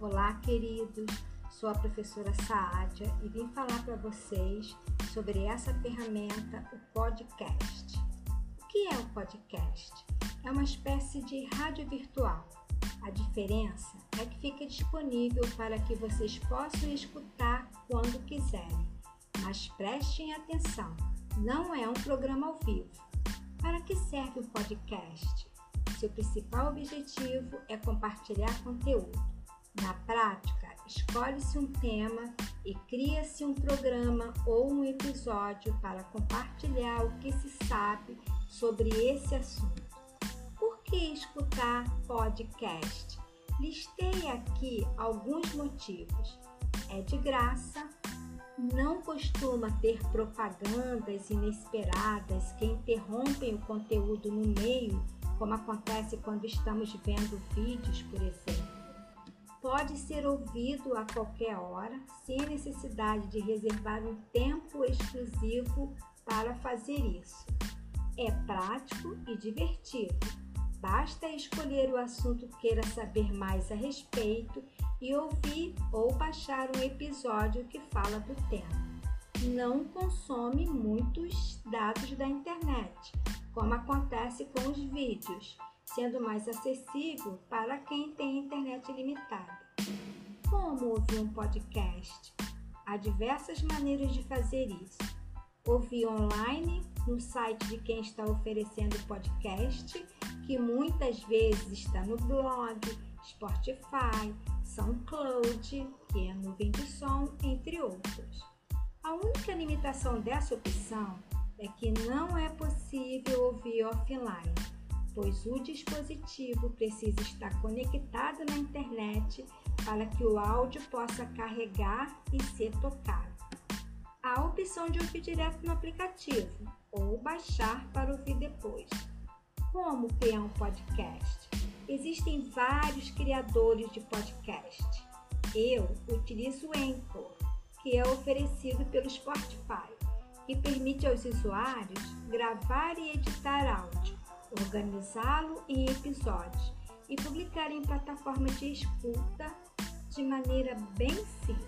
Olá, queridos. Sou a professora Saadia e vim falar para vocês sobre essa ferramenta, o podcast. O que é o podcast? É uma espécie de rádio virtual. A diferença é que fica disponível para que vocês possam escutar quando quiserem. Mas prestem atenção, não é um programa ao vivo. Para que serve o podcast? Seu principal objetivo é compartilhar conteúdo. Na prática, escolhe-se um tema e cria-se um programa ou um episódio para compartilhar o que se sabe sobre esse assunto. Por que escutar podcast? Listei aqui alguns motivos. É de graça, não costuma ter propagandas inesperadas que interrompem o conteúdo no meio, como acontece quando estamos vendo vídeos, por exemplo pode ser ouvido a qualquer hora, sem necessidade de reservar um tempo exclusivo para fazer isso. É prático e divertido. Basta escolher o assunto que queira saber mais a respeito e ouvir ou baixar um episódio que fala do tema. Não consome muitos dados da internet, como acontece com os vídeos sendo mais acessível para quem tem internet limitada. Como ouvir um podcast? Há diversas maneiras de fazer isso. Ouvir online no site de quem está oferecendo o podcast, que muitas vezes está no blog, Spotify, SoundCloud, que é nuvem de som, entre outros. A única limitação dessa opção é que não é possível ouvir offline pois o dispositivo precisa estar conectado na internet para que o áudio possa carregar e ser tocado. Há a opção de ouvir direto no aplicativo ou baixar para ouvir depois. Como criar um podcast? Existem vários criadores de podcast. Eu utilizo o Anchor, que é oferecido pelo Spotify, que permite aos usuários gravar e editar áudio organizá-lo em episódios e publicar em plataforma de escuta de maneira bem simples.